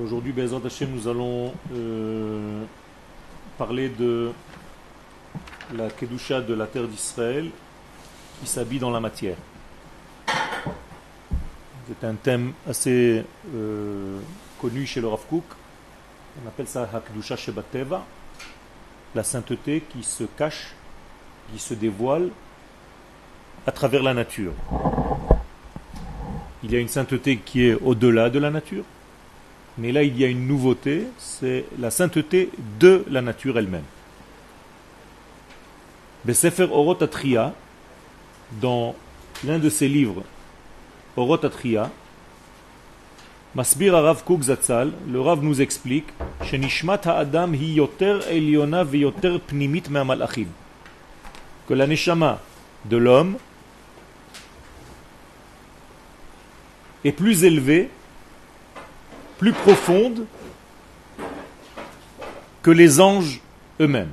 Aujourd'hui, Bezrat Hashem, nous allons euh, parler de la Kedusha de la terre d'Israël qui s'habille dans la matière. C'est un thème assez euh, connu chez le Rav Kook. On appelle ça Hakdusha Shebateva, la sainteté qui se cache, qui se dévoile à travers la nature. Il y a une sainteté qui est au-delà de la nature, mais là, il y a une nouveauté, c'est la sainteté de la nature elle-même. Besefer Orot Atria, dans l'un de ses livres, Orot Atria, Masbir Rav Kook Zatzal, le Rav nous explique ha'adam hi yoter eliona veyoter pnimit me'amalachim que la neshama de l'homme est plus élevée plus profonde que les anges eux-mêmes.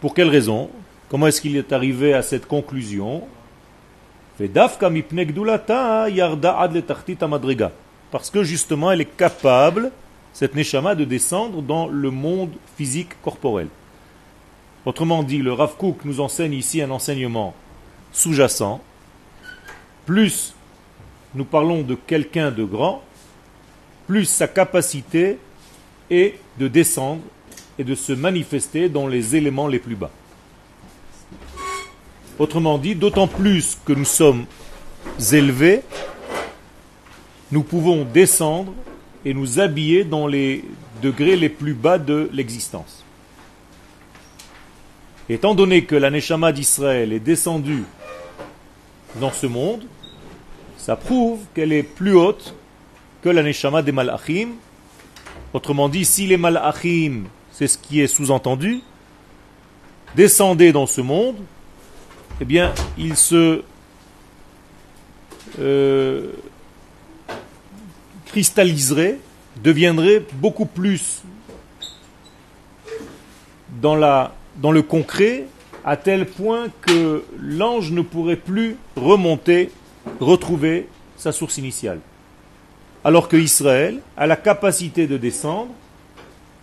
Pour quelle raison? Comment est-ce qu'il est arrivé à cette conclusion? Parce que justement, elle est capable, cette neshama, de descendre dans le monde physique corporel. Autrement dit, le Rav Kook nous enseigne ici un enseignement sous-jacent. Plus nous parlons de quelqu'un de grand, plus sa capacité est de descendre et de se manifester dans les éléments les plus bas. Autrement dit, d'autant plus que nous sommes élevés, nous pouvons descendre et nous habiller dans les degrés les plus bas de l'existence. Étant donné que la Neshama d'Israël est descendue dans ce monde, ça prouve qu'elle est plus haute que la Neshama des Malachim. Autrement dit, si les Malachim, c'est ce qui est sous-entendu, descendaient dans ce monde, eh bien, ils se euh, cristalliseraient, deviendraient beaucoup plus dans, la, dans le concret, à tel point que l'ange ne pourrait plus remonter retrouver sa source initiale. Alors que Israël a la capacité de descendre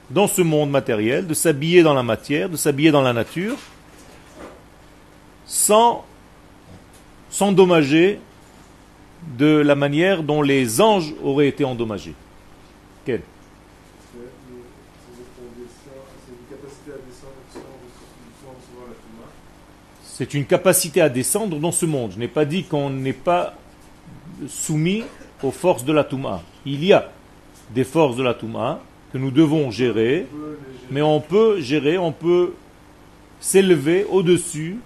dans ce monde matériel, de s'habiller dans la matière, de s'habiller dans la nature, sans s'endommager de la manière dont les anges auraient été endommagés. Quel C'est une capacité à descendre dans ce monde. Je n'ai pas dit qu'on n'est pas soumis aux forces de la Touma. Il y a des forces de la Touma que nous devons gérer, mais on peut gérer, on peut s'élever au-dessus.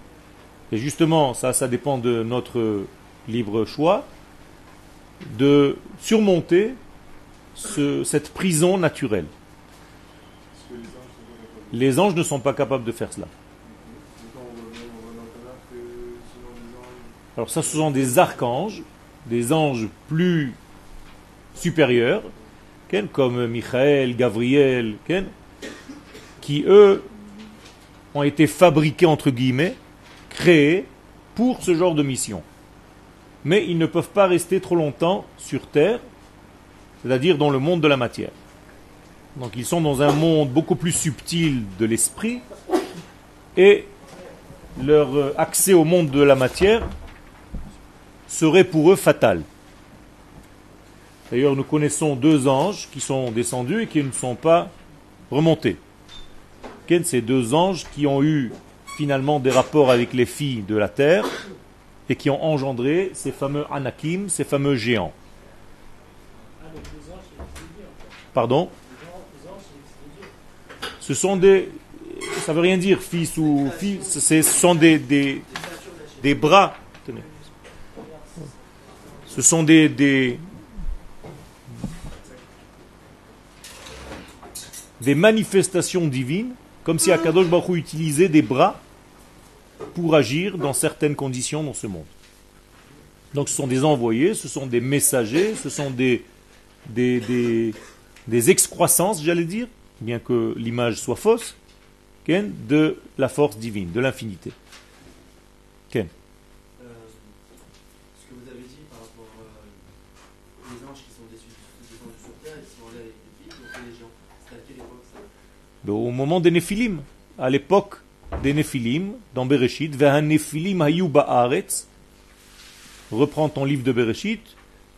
Et justement, ça, ça dépend de notre libre choix, de surmonter cette prison naturelle. Les anges ne sont pas capables de faire cela. Alors ça, ce sont des archanges, des anges plus supérieurs, comme Michael, Gabriel, qui eux ont été fabriqués, entre guillemets, créés pour ce genre de mission. Mais ils ne peuvent pas rester trop longtemps sur Terre, c'est-à-dire dans le monde de la matière. Donc ils sont dans un monde beaucoup plus subtil de l'esprit, et leur accès au monde de la matière serait pour eux fatal. D'ailleurs, nous connaissons deux anges qui sont descendus et qui ne sont pas remontés. Ces deux anges qui ont eu finalement des rapports avec les filles de la terre et qui ont engendré ces fameux anakim, ces fameux géants? Pardon? Ce sont des. Ça veut rien dire, fils ou fils. Ce sont des, des bras. Ce sont des, des, manifestations divines, comme si Akadosh Baruch utilisait des bras pour agir dans certaines conditions dans ce monde. Donc ce sont des envoyés, ce sont des messagers, ce sont des, des, des, des excroissances, j'allais dire, bien que l'image soit fausse, de la force divine, de l'infinité. Au moment des Néphilim, à l'époque des Néphilim, dans Bereshit, Néphilim hayu ba'aretz, reprends ton livre de Bereshit,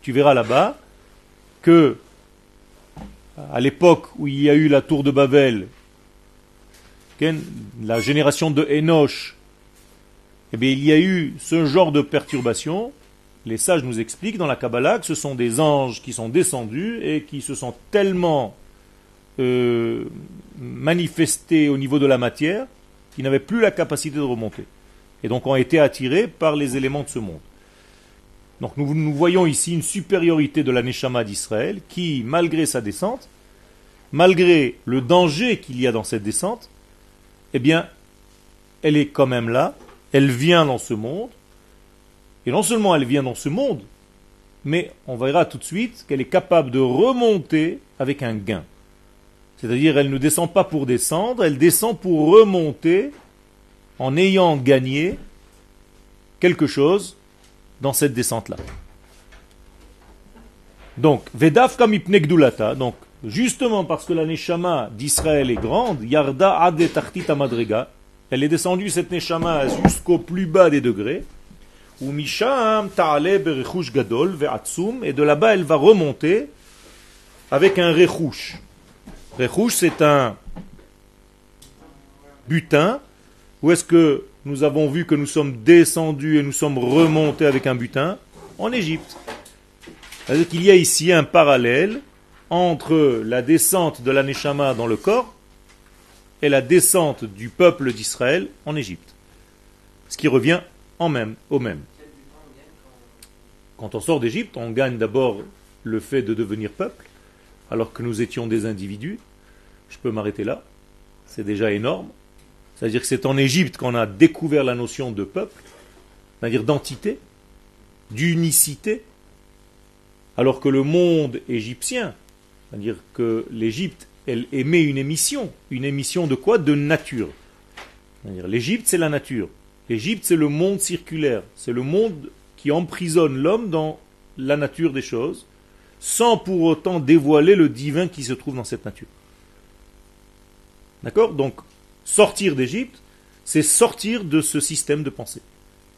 tu verras là-bas que à l'époque où il y a eu la tour de Babel, la génération de Enoch, eh bien, il y a eu ce genre de perturbation. Les sages nous expliquent dans la Kabbalah que ce sont des anges qui sont descendus et qui se sont tellement euh, manifestés au niveau de la matière qu'ils n'avaient plus la capacité de remonter. Et donc ont été attirés par les éléments de ce monde. Donc nous, nous voyons ici une supériorité de la Neshama d'Israël qui, malgré sa descente, malgré le danger qu'il y a dans cette descente, eh bien, elle est quand même là, elle vient dans ce monde, et non seulement elle vient dans ce monde, mais on verra tout de suite qu'elle est capable de remonter avec un gain. C'est-à-dire, elle ne descend pas pour descendre, elle descend pour remonter en ayant gagné quelque chose dans cette descente-là. Donc, Vedaf Kamipnegdulata, donc, justement parce que la Neshama d'Israël est grande, Yarda Ade Tartita Madrega, elle est descendue, cette Neshama, jusqu'au plus bas des degrés, ou Misham Ta'ale Berechush Gadol Ve'atsum, et de là-bas elle va remonter avec un Rechush. Rechush, c'est un butin, où est-ce que nous avons vu que nous sommes descendus et nous sommes remontés avec un butin en Égypte. C'est-à-dire qu'il y a ici un parallèle entre la descente de l'Aneshama dans le corps et la descente du peuple d'Israël en Égypte. Ce qui revient au même. Quand on sort d'Égypte, on gagne d'abord le fait de devenir peuple, alors que nous étions des individus. Je peux m'arrêter là. C'est déjà énorme. C'est-à-dire que c'est en Égypte qu'on a découvert la notion de peuple, c'est-à-dire d'entité, d'unicité, alors que le monde égyptien, c'est-à-dire que l'Égypte, elle émet une émission. Une émission de quoi? De nature. L'Égypte, c'est la nature. L'Égypte, c'est le monde circulaire. C'est le monde qui emprisonne l'homme dans la nature des choses, sans pour autant dévoiler le divin qui se trouve dans cette nature. D'accord? Donc, Sortir d'Égypte, c'est sortir de ce système de pensée,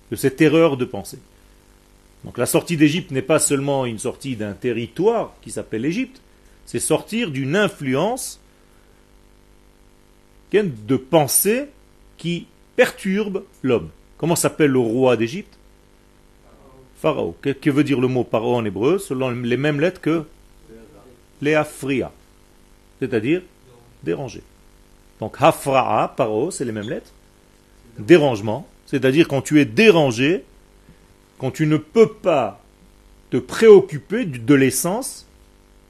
de cette erreur de pensée. Donc la sortie d'Égypte n'est pas seulement une sortie d'un territoire qui s'appelle l'Égypte, c'est sortir d'une influence de pensée qui perturbe l'homme. Comment s'appelle le roi d'Égypte? Pharaon. Que, veut dire le mot pharaon en hébreu? Selon les mêmes lettres que Léafria, c'est-à-dire déranger. Donc hafra'a, paro, c'est les mêmes lettres. Dérangement, c'est-à-dire quand tu es dérangé, quand tu ne peux pas te préoccuper de l'essence,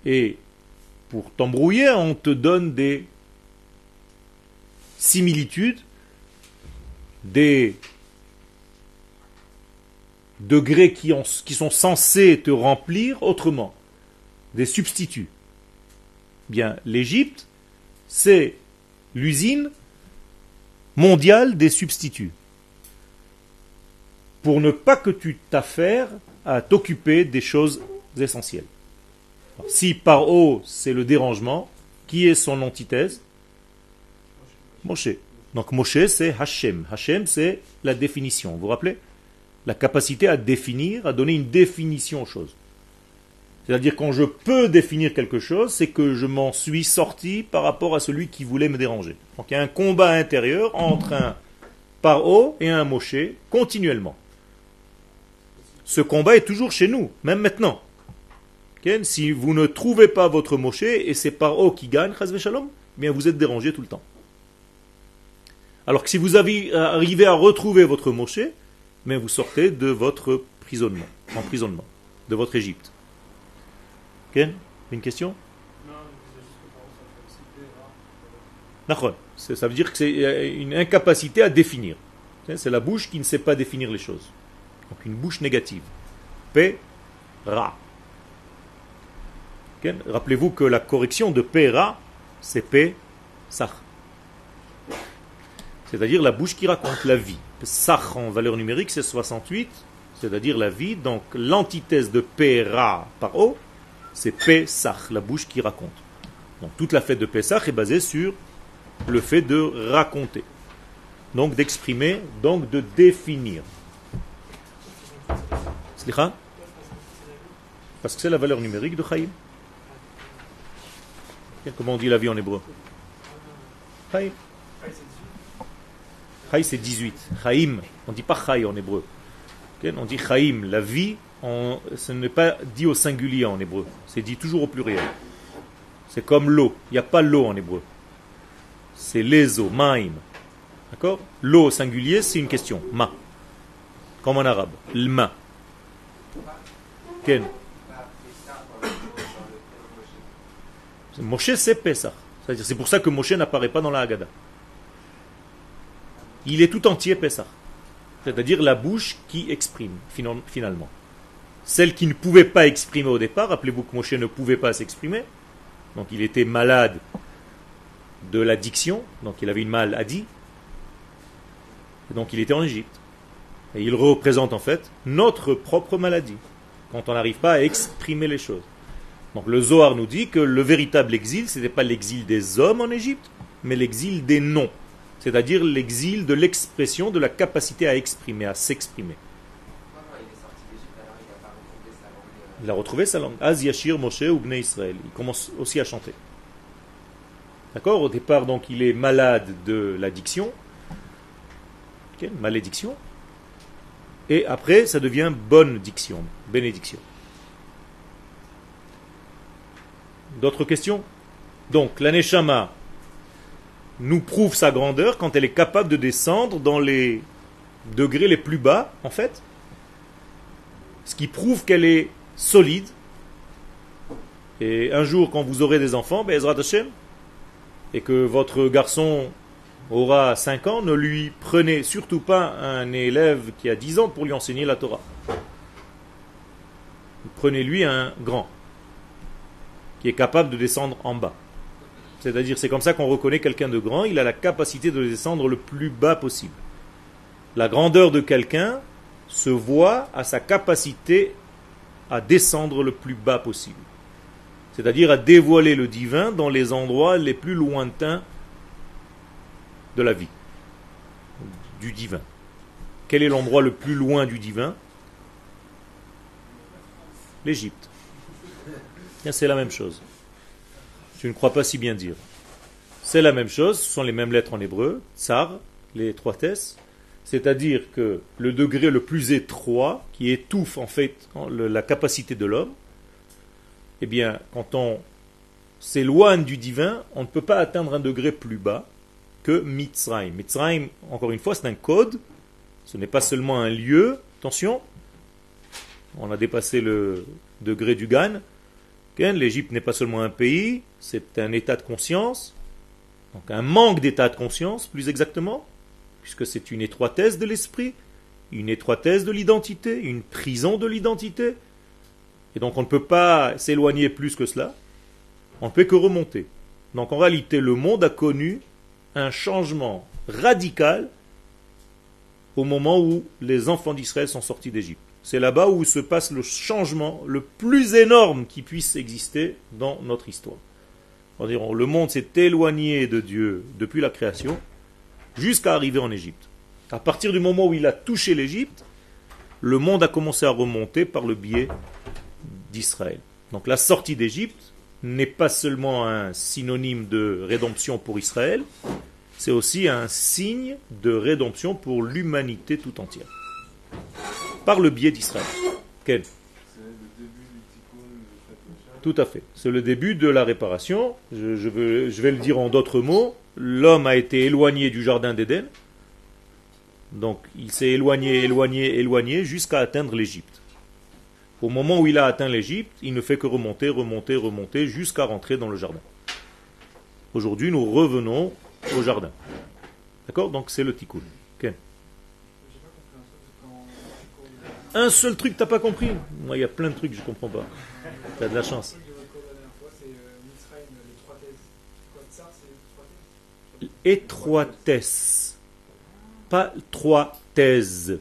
et pour t'embrouiller, on te donne des similitudes, des degrés qui, qui sont censés te remplir autrement, des substituts. Bien, l'Égypte, c'est l'usine mondiale des substituts. Pour ne pas que tu t'affaires à t'occuper des choses essentielles. si par haut c'est le dérangement, qui est son antithèse? Moshe. Donc Moshe c'est Hachem. Hachem c'est la définition. Vous vous rappelez? La capacité à définir, à donner une définition aux choses. C'est-à-dire quand je peux définir quelque chose, c'est que je m'en suis sorti par rapport à celui qui voulait me déranger. Donc il y a un combat intérieur entre un paro et un Moshe continuellement. Ce combat est toujours chez nous, même maintenant. si vous ne trouvez pas votre Moshe et c'est paro qui gagne, shalom, eh bien vous êtes dérangé tout le temps. Alors que si vous arrivez à retrouver votre Moshe, mais vous sortez de votre prisonnement, emprisonnement, de votre Égypte. Ken Une question? Ça veut dire que c'est une incapacité à définir. C'est la bouche qui ne sait pas définir les choses. Donc une bouche négative. P, Ra. Rappelez-vous que la correction de P, Ra, c'est P, Sach. C'est-à-dire la bouche qui raconte la vie. Sach en valeur numérique, c'est 68, c'est-à-dire la vie. Donc l'antithèse de P, Ra par O, C'est Pesach, la bouche qui raconte. Donc toute la fête de Pesach est basée sur le fait de raconter. Donc d'exprimer, donc de définir. Parce que c'est la valeur numérique de Chaim. Comment on dit la vie en hébreu? Chaim. Chaim c'est 18. Chaim, on ne dit pas Chaim en hébreu. On dit Chaim, la vie, ce n'est pas dit au singulier en hébreu, c'est dit toujours au pluriel. C'est comme l'eau, il n'y a pas l'eau en hébreu. C'est les eaux, maim. D'accord? L'eau au singulier, c'est une question, ma. Comme en arabe, l'ma. Ken. Moshe, c'est Pesach. C'est pour ça que Moshe n'apparaît pas dans la Haggadah. Il est tout entier Pesach. C'est-à-dire la bouche qui exprime, finalement. Celle qui ne pouvait pas exprimer au départ, rappelez-vous que Moshe ne pouvait pas s'exprimer, donc il était malade de l'addiction, donc il avait une maladie, et donc il était en Égypte. Et il représente en fait notre propre maladie, quand on n'arrive pas à exprimer les choses. Donc le Zohar nous dit que le véritable exil, ce n'était pas l'exil des hommes en Égypte, mais l'exil des noms, c'est-à-dire l'exil de l'expression, de la capacité à exprimer, à s'exprimer. Il a retrouvé sa langue. Az Yashir Moshe ou Bnei Israël. Il commence aussi à chanter. D'accord? Au départ, donc, il est malade de l'addiction. Malédiction. Et après, ça devient bonne diction, bénédiction. D'autres questions? Donc, l'aneshama nous prouve sa grandeur quand elle est capable de descendre dans les degrés les plus bas, en fait. Ce qui prouve qu'elle est solide. Et un jour, quand vous aurez des enfants, ben, et que votre garçon aura 5 ans, ne lui prenez surtout pas un élève qui a 10 ans pour lui enseigner la Torah. Prenez-lui un grand qui est capable de descendre en bas. C'est-à-dire, c'est comme ça qu'on reconnaît quelqu'un de grand, il a la capacité de descendre le plus bas possible. La grandeur de quelqu'un se voit à sa capacité à descendre le plus bas possible. C'est-à-dire à dévoiler le divin dans les endroits les plus lointains de la vie, du divin. Quel est l'endroit le plus loin du divin? L'Égypte. C'est la même chose. Je ne crois pas si bien dire. C'est la même chose, ce sont les mêmes lettres en hébreu, tsar, les trois tesses, c'est-à-dire que le degré le plus étroit, qui étouffe en fait la capacité de l'homme, eh bien, quand on s'éloigne du divin, on ne peut pas atteindre un degré plus bas que Mitzrayim. Mitzrayim, encore une fois, c'est un code, ce n'est pas seulement un lieu, attention, on a dépassé le degré du Gan, L'Égypte n'est pas seulement un pays, c'est un état de conscience, donc un manque d'état de conscience, plus exactement, puisque c'est une étroitesse de l'esprit, une étroitesse de l'identité, une prison de l'identité. Et donc on ne peut pas s'éloigner plus que cela, on ne peut que remonter. Donc en réalité, le monde a connu un changement radical au moment où les enfants d'Israël sont sortis d'Égypte. C'est là-bas où se passe le changement le plus énorme qui puisse exister dans notre histoire. Le monde s'est éloigné de Dieu depuis la création jusqu'à arriver en Égypte. À partir du moment où il a touché l'Égypte, le monde a commencé à remonter par le biais d'Israël. Donc la sortie d'Égypte n'est pas seulement un synonyme de rédemption pour Israël, c'est aussi un signe de rédemption pour l'humanité tout entière par le biais d'Israël. Quel Tout à fait. C'est le début de la réparation. Je, vais le dire en d'autres mots. L'homme a été éloigné du jardin d'Éden. Donc il s'est éloigné, éloigné, éloigné jusqu'à atteindre l'Égypte. Au moment où il a atteint l'Égypte, il ne fait que remonter, remonter, remonter jusqu'à rentrer dans le jardin. Aujourd'hui, nous revenons au jardin. D'accord? Donc c'est le tikkun. Un seul truc t'as pas compris? Il y a plein de trucs que je comprends pas. Tu as de la chance. Étroitesse. Pas trois thèses.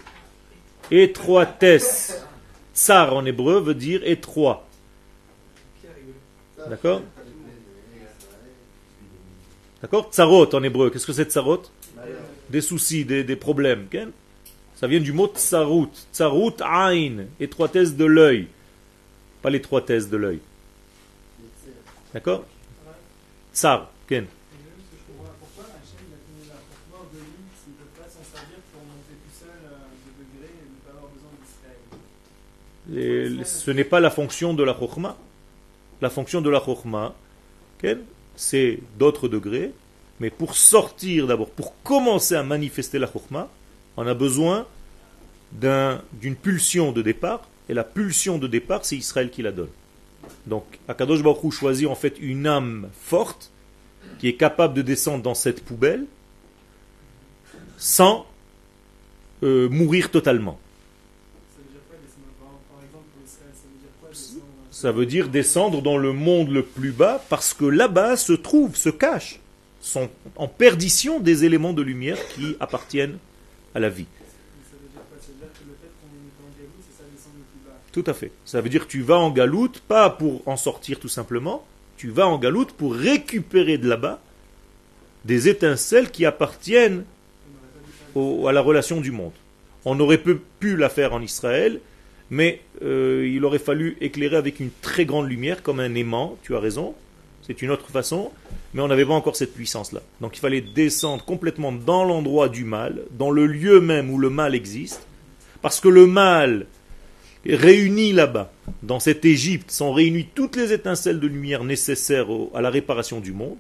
Étroitesse. Tsar en hébreu veut dire étroit. D'accord? D'accord? Tsarot en hébreu, qu'est-ce que c'est tsarot Des soucis, des, des problèmes. Ça vient du mot tsarut. Tsarut ain, étroitesse de l'œil. Pas l'étroitesse de l'œil. D'accord? Tsar. Ce n'est pas la fonction de la chokhmah. La fonction de la chokhmah, c'est d'autres degrés, mais pour sortir d'abord, pour commencer à manifester la chokhmah, on a besoin d'une pulsion de départ, et la pulsion de départ, c'est Israël qui la donne. Donc, Akadosh Baruch choisit en fait une âme forte qui est capable de descendre dans cette poubelle sans euh, mourir totalement. Ça veut dire descendre dans le monde le plus bas parce que là-bas se trouvent, se cachent, sont en perdition des éléments de lumière qui appartiennent à la vie. Tout à fait. Ça veut dire que tu vas en galoute, pas pour en sortir tout simplement, tu vas en galoute pour récupérer de là-bas des étincelles qui appartiennent à la relation du monde. On aurait pu la faire en Israël, mais euh, il aurait fallu éclairer avec une très grande lumière, comme un aimant, tu as raison, c'est une autre façon, mais on n'avait pas encore cette puissance-là. Donc il fallait descendre complètement dans l'endroit du mal, dans le lieu même où le mal existe, parce que le mal réuni là-bas, dans cette Égypte, sont réunies toutes les étincelles de lumière nécessaires à la réparation du monde,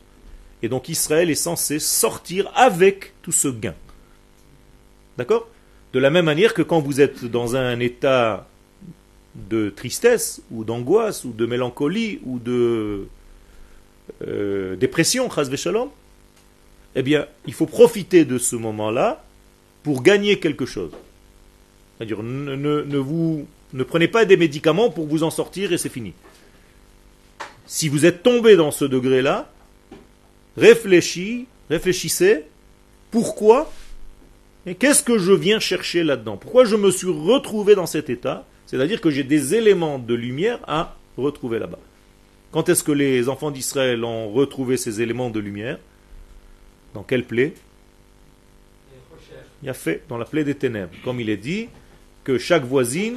et donc Israël est censé sortir avec tout ce gain. D'accord? De la même manière que quand vous êtes dans un état de tristesse ou d'angoisse ou de mélancolie ou de euh, dépression, eh bien, il faut profiter de ce moment-là pour gagner quelque chose. C'est-à-dire, ne, ne, vous, ne prenez pas des médicaments pour vous en sortir et c'est fini. Si vous êtes tombé dans ce degré-là, réfléchissez, réfléchissez, pourquoi et qu'est-ce que je viens chercher là-dedans? Pourquoi je me suis retrouvé dans cet état c'est-à-dire que j'ai des éléments de lumière à retrouver là-bas. Quand est-ce que les enfants d'Israël ont retrouvé ces éléments de lumière? Dans quelle plaie? Il y a fait dans la plaie des ténèbres. Comme il est dit, que chaque voisine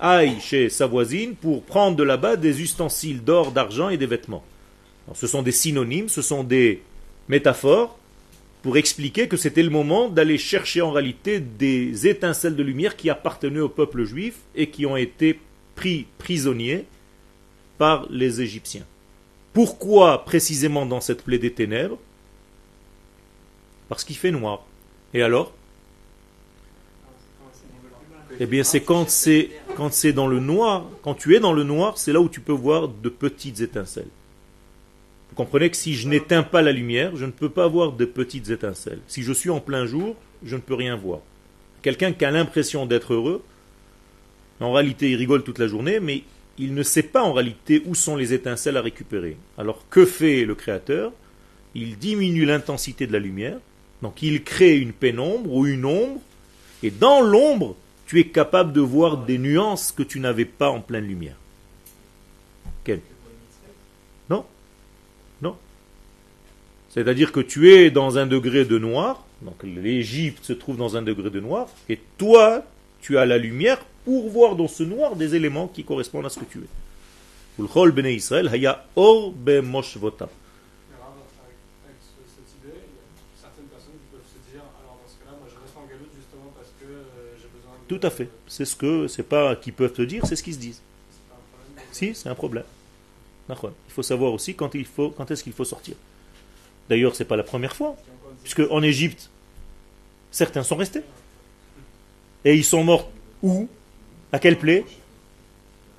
aille chez sa voisine pour prendre de là-bas des ustensiles d'or, d'argent et des vêtements. ce sont des synonymes, ce sont des métaphores pour expliquer que c'était le moment d'aller chercher en réalité des étincelles de lumière qui appartenaient au peuple juif et qui ont été pris prisonniers par les Égyptiens. Pourquoi précisément dans cette plaie des ténèbres? Parce qu'il fait noir. Et alors? Eh bien c'est quand c'est dans le noir, quand tu es dans le noir, c'est là où tu peux voir de petites étincelles. Comprenez que si je n'éteins pas la lumière, je ne peux pas voir de petites étincelles. Si je suis en plein jour, je ne peux rien voir. Quelqu'un qui a l'impression d'être heureux, en réalité il rigole toute la journée, mais il ne sait pas en réalité où sont les étincelles à récupérer. Alors que fait le Créateur? Il diminue l'intensité de la lumière, donc il crée une pénombre ou une ombre, et dans l'ombre, tu es capable de voir des nuances que tu n'avais pas en pleine lumière. Quelle C'est-à-dire que tu es dans un degré de noir, donc l'Égypte se trouve dans un degré de noir, et toi, tu as la lumière pour voir dans ce noir des éléments qui correspondent à ce que tu es. Israël, or Tout à fait. C'est ce que, c'est pas qu'ils peuvent te dire, c'est ce qu'ils se disent. Si, c'est un problème. Il faut savoir aussi quand il faut, quand est-ce qu'il faut sortir. D'ailleurs, ce n'est pas la première fois, puisque en Égypte, certains sont restés. Et ils sont morts où? À quelle plaie?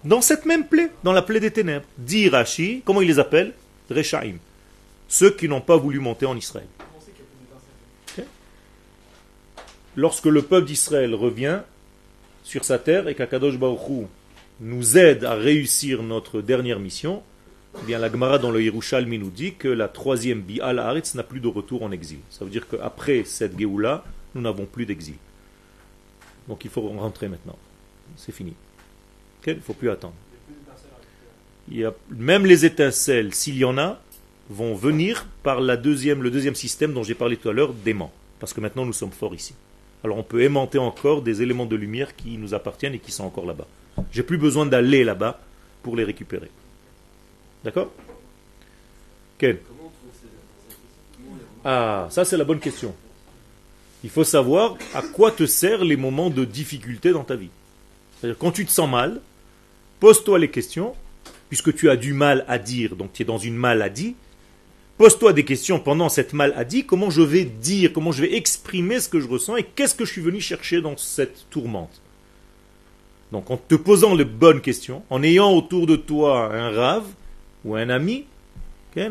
Dans cette même plaie, dans la plaie des ténèbres. Dit comment ils les appellent Rechaim. Ceux qui n'ont pas voulu monter en Israël. Lorsque le peuple d'Israël revient sur sa terre et qu'Akadosh Baruch nous aide à réussir notre dernière mission, eh la Gemara dans le Yerushalmi nous dit que la troisième Bi'al Haaretz n'a plus de retour en exil. Ça veut dire qu'après cette Géoula, nous n'avons plus d'exil. Donc il faut rentrer maintenant. C'est fini. Il ne faut plus attendre. même les étincelles, s'il y en a, vont venir par la deuxième, le deuxième système dont j'ai parlé tout à l'heure, d'aimant. Parce que maintenant nous sommes forts ici. Alors on peut aimanter encore des éléments de lumière qui nous appartiennent et qui sont encore là-bas. J'ai plus besoin d'aller là-bas pour les récupérer. D'accord? Quel? Ah, ça c'est la bonne question. Il faut savoir à quoi te servent les moments de difficulté dans ta vie. C'est-à-dire quand tu te sens mal, pose-toi les questions, puisque tu as du mal à dire, donc tu es dans une maladie, pose-toi des questions pendant cette maladie, comment je vais dire, comment je vais exprimer ce que je ressens et qu'est-ce que je suis venu chercher dans cette tourmente. Donc en te posant les bonnes questions, en ayant autour de toi un rave ou un ami, eh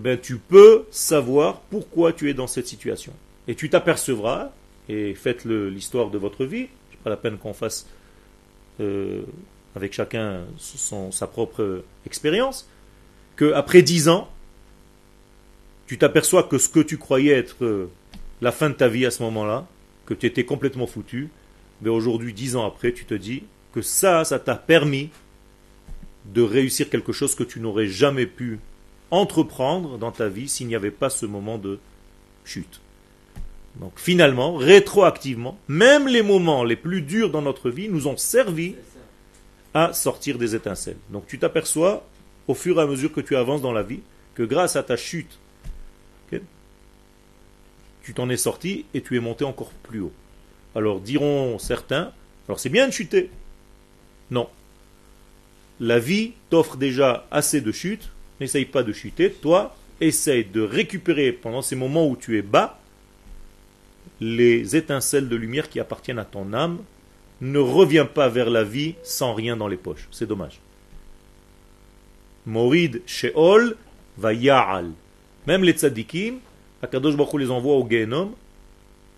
bien, tu peux savoir pourquoi tu es dans cette situation. Et tu t'apercevras, et faites l'histoire de votre vie, n'est pas la peine qu'on fasse euh, avec chacun sa propre expérience, qu'après dix ans, tu t'aperçois que ce que tu croyais être la fin de ta vie à ce moment-là, que tu étais complètement foutu, mais aujourd'hui, dix ans après, tu te dis que ça, ça t'a permis de réussir quelque chose que tu n'aurais jamais pu entreprendre dans ta vie s'il n'y avait pas ce moment de chute. Donc finalement, rétroactivement, même les moments les plus durs dans notre vie nous ont servi à sortir des étincelles. Donc tu t'aperçois, au fur et à mesure que tu avances dans la vie, que grâce à ta chute, tu t'en es sorti et tu es monté encore plus haut. Alors diront certains, alors c'est bien de chuter. Non. La vie t'offre déjà assez de chutes, n'essaye pas de chuter, toi, essaye de récupérer pendant ces moments où tu es bas les étincelles de lumière qui appartiennent à ton âme. Ne reviens pas vers la vie sans rien dans les poches. C'est dommage. Morid Sheol va Ya'al. Même les tzadikim, Akadosh Baruch les envoie au Gehenom,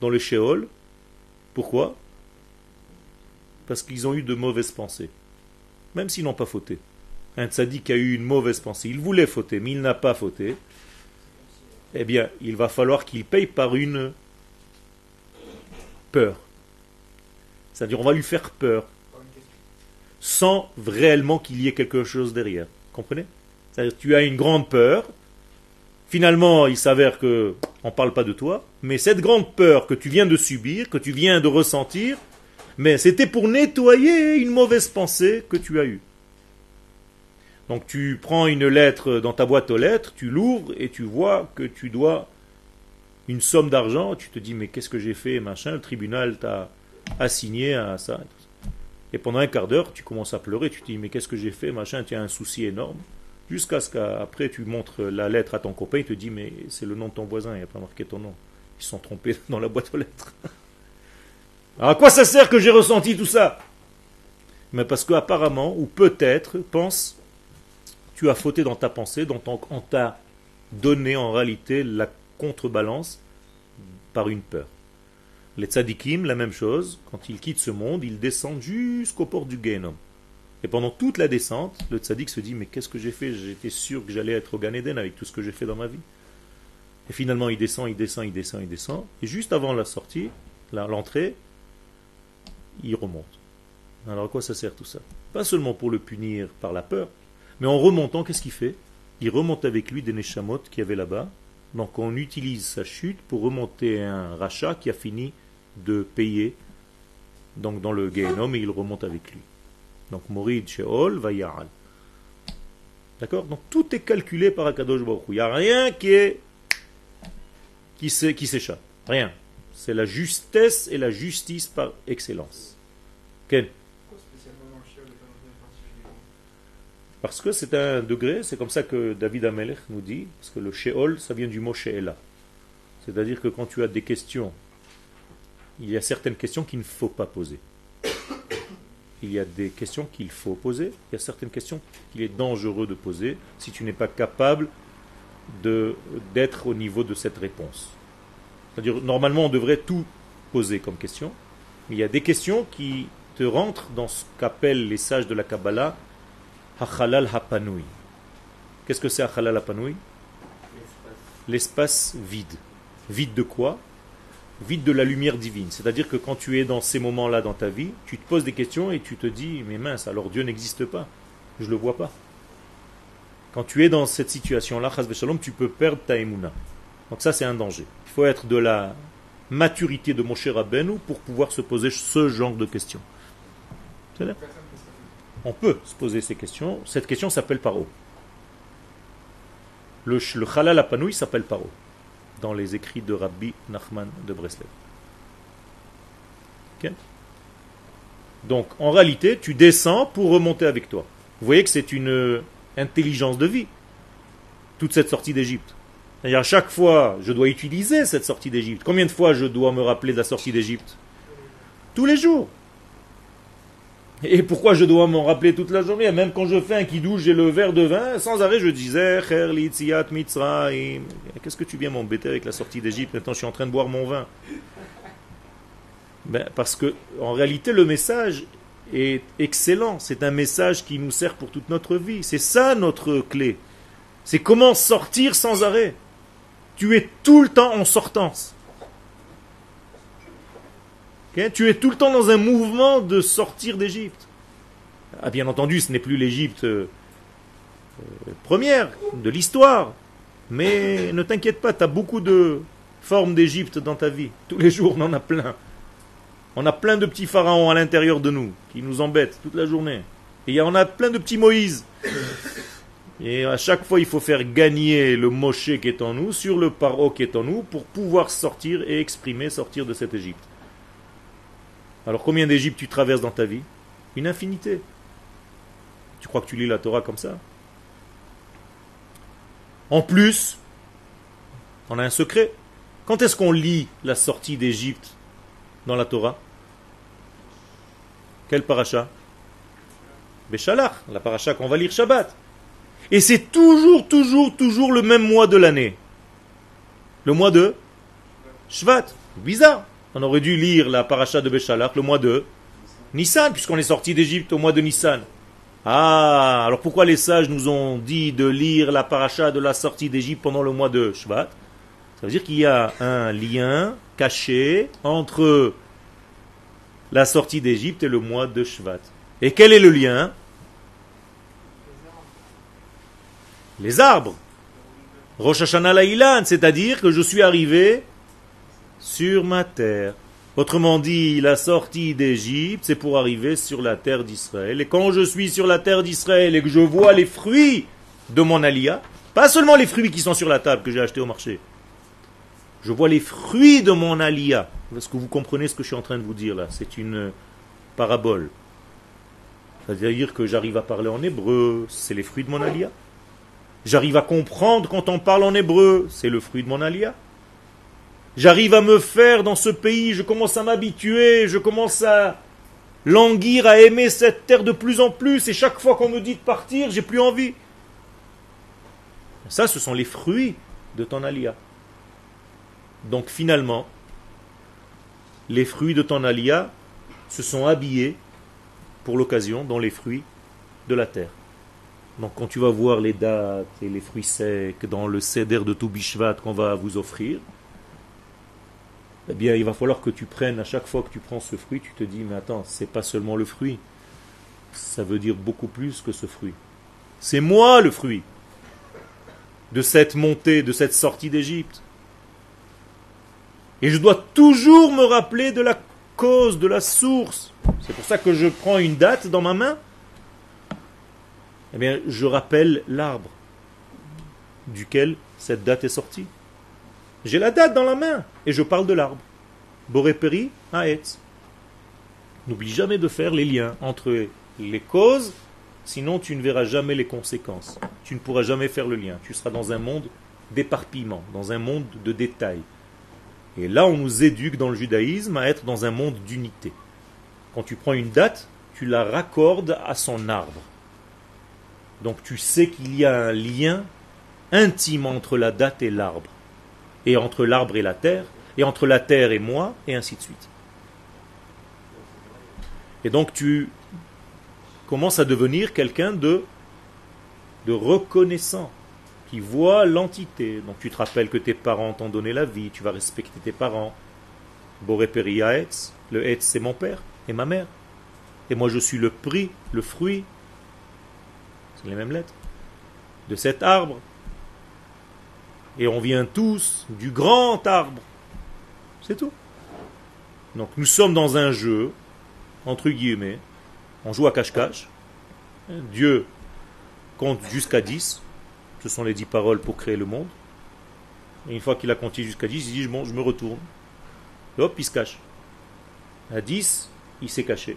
dans le Sheol, pourquoi? Parce qu'ils ont eu de mauvaises pensées. Même s'ils n'ont pas fauté. Un tzaddik a eu une mauvaise pensée. Il voulait fauter, mais il n'a pas fauté. Eh bien, il va falloir qu'il paye par une peur. C'est-à-dire, on va lui faire peur. Sans réellement qu'il y ait quelque chose derrière. Comprenez? C'est-à-dire, tu as une grande peur, Finalement, il s'avère que on ne parle pas de toi, mais cette grande peur que tu viens de subir, que tu viens de ressentir, mais c'était pour nettoyer une mauvaise pensée que tu as eue. Donc tu prends une lettre dans ta boîte aux lettres, tu l'ouvres et tu vois que tu dois une somme d'argent, tu te dis mais qu'est-ce que j'ai fait, machin, le tribunal t'a assigné à ça. Et pendant un quart d'heure, tu commences à pleurer, tu te dis mais qu'est-ce que j'ai fait, machin, tu as un souci énorme. Jusqu'à ce qu'après tu montres la lettre à ton copain, il te dit mais c'est le nom de ton voisin, il n'y a pas marqué ton nom. Ils sont trompés dans la boîte aux lettres. À quoi ça sert que j'ai ressenti tout ça? Mais parce qu'apparemment, ou peut-être, pense, tu as fauté dans ta pensée, dont on t'a donné en réalité la contrebalance par une peur. Les tzadikim, la même chose, quand ils quittent ce monde, ils descendent jusqu'au port du Gehenom. Et pendant toute la descente, le tzaddik se dit Mais qu'est-ce que j'ai fait? J'étais sûr que j'allais être au Gan Eden avec tout ce que j'ai fait dans ma vie. Et finalement, il descend, il descend, il descend, il descend. Et juste avant la sortie, l'entrée, il remonte. Alors à quoi ça sert tout ça? Pas seulement pour le punir par la peur, mais en remontant, qu'est-ce qu'il fait? Il remonte avec lui des Neshamot qui avait là-bas. Donc on utilise sa chute pour remonter un rachat qui a fini de payer donc dans le Gehenom et il remonte avec lui. Donc Morid, Sheol, Vaya'al. D'accord? Donc tout est calculé par Akadosh Baruch Il n'y a rien qui est qui s'échappe. Rien. C'est la justesse et la justice par excellence. Quel Parce que c'est un degré, c'est comme ça que David Amelech nous dit, parce que le Sheol, ça vient du mot She'ela. C'est-à-dire que quand tu as des questions, il y a certaines questions qu'il ne faut pas poser il y a des questions qu'il faut poser, il y a certaines questions qu'il est dangereux de poser si tu n'es pas capable d'être au niveau de cette réponse. C'est-à-dire, normalement, on devrait tout poser comme question, mais il y a des questions qui te rentrent dans ce qu'appellent les sages de la Kabbalah Hachalal Hapanui. Qu'est-ce que c'est Hachalal Hapanui L'espace vide. Vide de quoi? Vide de la lumière divine. C'est-à-dire que quand tu es dans ces moments-là dans ta vie, tu te poses des questions et tu te dis, mais mince, alors Dieu n'existe pas. Je ne le vois pas. Quand tu es dans cette situation-là, tu peux perdre ta émouna. Donc ça, c'est un danger. Il faut être de la maturité de Moshe Rabbeinu pour pouvoir se poser ce genre de questions. On peut se poser ces questions. Cette question s'appelle paro. Le, le halal apanoui s'appelle paro dans les écrits de Rabbi Nachman de Breslev. Donc en réalité, tu descends pour remonter avec toi. Vous voyez que c'est une intelligence de vie, toute cette sortie d'Égypte. C'est-à-dire à chaque fois, je dois utiliser cette sortie d'Égypte. Combien de fois je dois me rappeler de la sortie d'Égypte Tous les jours. Et pourquoi je dois m'en rappeler toute la journée Même quand je fais un kidou, j'ai le verre de vin, sans arrêt je disais Qu'est-ce que tu viens m'embêter avec la sortie d'Égypte Maintenant je suis en train de boire mon vin. Ben, parce que en réalité le message est excellent. C'est un message qui nous sert pour toute notre vie. C'est ça notre clé. C'est comment sortir sans arrêt. Tu es tout le temps en sortance. Tu es tout le temps dans un mouvement de sortir d'Égypte. Ah, bien entendu, ce n'est plus l'Égypte euh, euh, première de l'histoire. Mais ne t'inquiète pas, tu as beaucoup de formes d'Égypte dans ta vie. Tous les jours, on en a plein. On a plein de petits pharaons à l'intérieur de nous qui nous embêtent toute la journée. Et on a plein de petits Moïse. Et à chaque fois, il faut faire gagner le Moshe qui est en nous sur le Paro qui est en nous pour pouvoir sortir et exprimer, sortir de cette Égypte. Alors combien d'Égypte tu traverses dans ta vie? Une infinité. Tu crois que tu lis la Torah comme ça? En plus, on a un secret. Quand est-ce qu'on lit la sortie d'Égypte dans la Torah? Quel paracha? Béchalach, la paracha qu'on va lire Shabbat. Et c'est toujours, toujours, toujours le même mois de l'année. Le mois de Shvat. Bizarre. On aurait dû lire la paracha de Béchalach le mois de Nissan, puisqu'on est sorti d'Égypte au mois de Nissan. Ah, alors pourquoi les sages nous ont dit de lire la paracha de la sortie d'Égypte pendant le mois de Shvat? Ça veut dire qu'il y a un lien caché entre la sortie d'Égypte et le mois de Shvat. Et quel est le lien? Les arbres. Rosh Hashanah c'est-à-dire que je suis arrivé sur ma terre. Autrement dit, la sortie d'Égypte, c'est pour arriver sur la terre d'Israël. Et quand je suis sur la terre d'Israël et que je vois les fruits de mon alia, pas seulement les fruits qui sont sur la table que j'ai acheté au marché, je vois les fruits de mon alia. Est-ce que vous comprenez ce que je suis en train de vous dire là? C'est une parabole. C'est-à-dire que j'arrive à parler en hébreu, c'est les fruits de mon alia? J'arrive à comprendre quand on parle en hébreu, c'est le fruit de mon alia. J'arrive à me faire dans ce pays, je commence à m'habituer, je commence à languir, à aimer cette terre de plus en plus, et chaque fois qu'on me dit de partir, j'ai plus envie. Ça, ce sont les fruits de ton alia. Donc finalement, les fruits de ton alia se sont habillés pour l'occasion dans les fruits de la terre. Donc quand tu vas voir les dates et les fruits secs dans le céder de Toubishvat qu'on va vous offrir, eh bien, il va falloir que tu prennes, à chaque fois que tu prends ce fruit, tu te dis, mais attends, c'est pas seulement le fruit. Ça veut dire beaucoup plus que ce fruit. C'est moi le fruit de cette montée, de cette sortie d'Égypte. Et je dois toujours me rappeler de la cause, de la source. C'est pour ça que je prends une date dans ma main. Eh bien, je rappelle l'arbre duquel cette date est sortie. J'ai la date dans la main et je parle de l'arbre. Boréperi Haetz. N'oublie jamais de faire les liens entre les causes, sinon tu ne verras jamais les conséquences. Tu ne pourras jamais faire le lien. Tu seras dans un monde d'éparpillement, dans un monde de détails. Et là, on nous éduque dans le judaïsme à être dans un monde d'unité. Quand tu prends une date, tu la raccordes à son arbre. Donc tu sais qu'il y a un lien intime entre la date et l'arbre et entre l'arbre et la terre, et entre la terre et moi, et ainsi de suite. Et donc tu commences à devenir quelqu'un de, de reconnaissant, qui voit l'entité. Donc tu te rappelles que tes parents t'ont donné la vie, tu vas respecter tes parents. Boré le Etz c'est mon père et ma mère. Et moi je suis le prix, le fruit, les mêmes lettres, de cet arbre. Et on vient tous du grand arbre. C'est tout. Donc nous sommes dans un jeu, entre guillemets, on joue à cache-cache. Dieu compte jusqu'à 10. Ce sont les 10 paroles pour créer le monde. Et une fois qu'il a compté jusqu'à 10, il dit je me retourne. Et hop, il se cache. À 10, il s'est caché.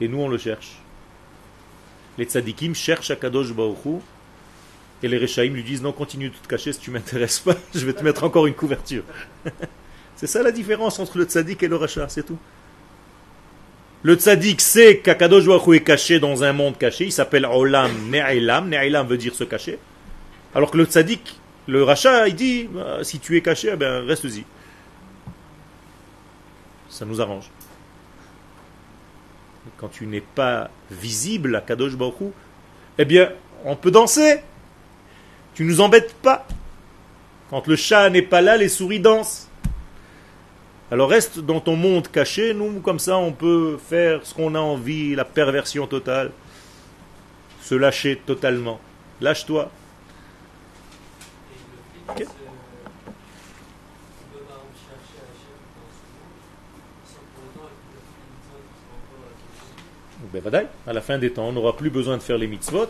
Et nous, on le cherche. Les tzadikim cherchent Akadosh Baruch et les Rechaim lui disent non, continue de te cacher si tu m'intéresses pas, je vais te mettre encore une couverture. c'est ça la différence entre le tzadik et le rachat, c'est tout. Le tzaddik sait qu'Akadosh Baruch est caché dans un monde caché, il s'appelle Olam Ne'ilam, Ne'ilam veut dire se cacher. Alors que le tzaddik, le rachat, il dit bah, si tu es caché, eh ben reste-y. Ça nous arrange. Quand tu n'es pas visible à Kadosh Baruch eh bien, on peut danser. Tu nous embêtes pas. Quand le chat n'est pas là, les souris dansent. Alors reste dans ton monde caché, nous, comme ça, on peut faire ce qu'on a envie, la perversion totale. Se lâcher totalement. Lâche-toi. À la fin des temps, on n'aura plus besoin de faire les mitzvot.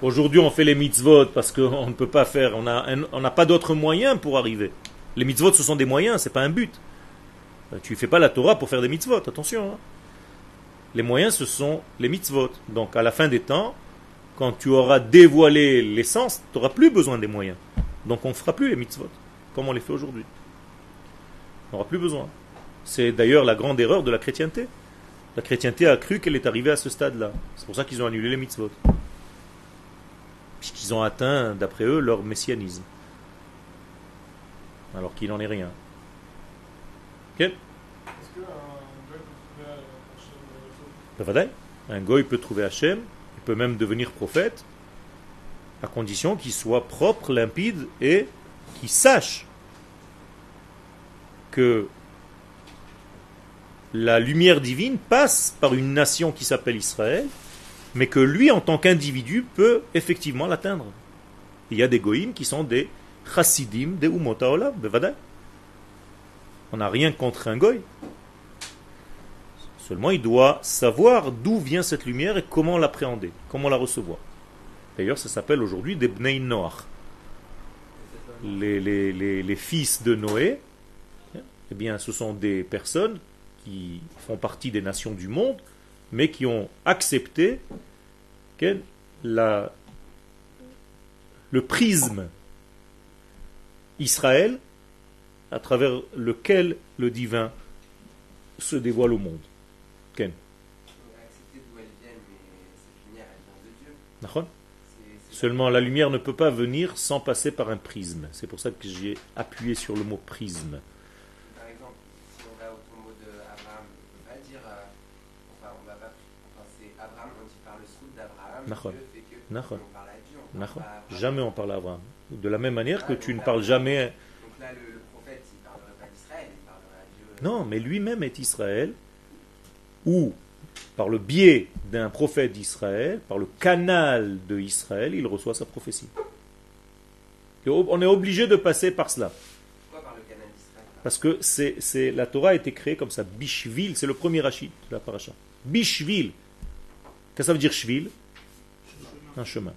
Aujourd'hui, on fait les mitzvot parce qu'on ne peut pas faire, on n'a pas d'autres moyens pour arriver. Les mitzvot, ce sont des moyens, c'est pas un but. Euh, tu ne fais pas la Torah pour faire des mitzvot, attention. Hein. Les moyens, ce sont les mitzvot. Donc, à la fin des temps, quand tu auras dévoilé l'essence, tu n'auras plus besoin des moyens. Donc, on ne fera plus les mitzvot, comme on les fait aujourd'hui. On n'aura plus besoin. C'est d'ailleurs la grande erreur de la chrétienté. La chrétienté a cru qu'elle est arrivée à ce stade-là. C'est pour ça qu'ils ont annulé les mitzvot. Puisqu'ils ont atteint, d'après eux, leur messianisme. Alors qu'il n'en est rien. Ok? Un goy peut trouver Hachem, il peut même devenir prophète, à condition qu'il soit propre, limpide et qu'il sache que la lumière divine passe par une nation qui s'appelle Israël, mais que lui, en tant qu'individu, peut effectivement l'atteindre. Il y a des goïms qui sont des chassidim, des umota olam, On n'a rien contre un goy. Seulement, il doit savoir d'où vient cette lumière et comment l'appréhender, comment la recevoir. D'ailleurs, ça s'appelle aujourd'hui des bnei noach. Les, fils de Noé, eh bien, ce sont des personnes qui font partie des nations du monde, mais qui ont accepté la, le prisme Israël à travers lequel le divin se dévoile au monde. Ken. Seulement la lumière ne peut pas venir sans passer par un prisme. C'est pour ça que j'ai appuyé sur le mot prisme. Jamais on parle à Abraham. De la même manière que tu ne parles jamais. Non, mais lui-même est Israël, ou par le biais d'un prophète d'Israël, par le canal de Israël, il reçoit sa prophétie. on est obligé de passer par cela. Parce que c'est, la Torah a été créée comme ça. Bishvil, c'est le premier rachid de la paracha. Bishvil. Qu'est-ce que ça veut dire shvil? Un chemin.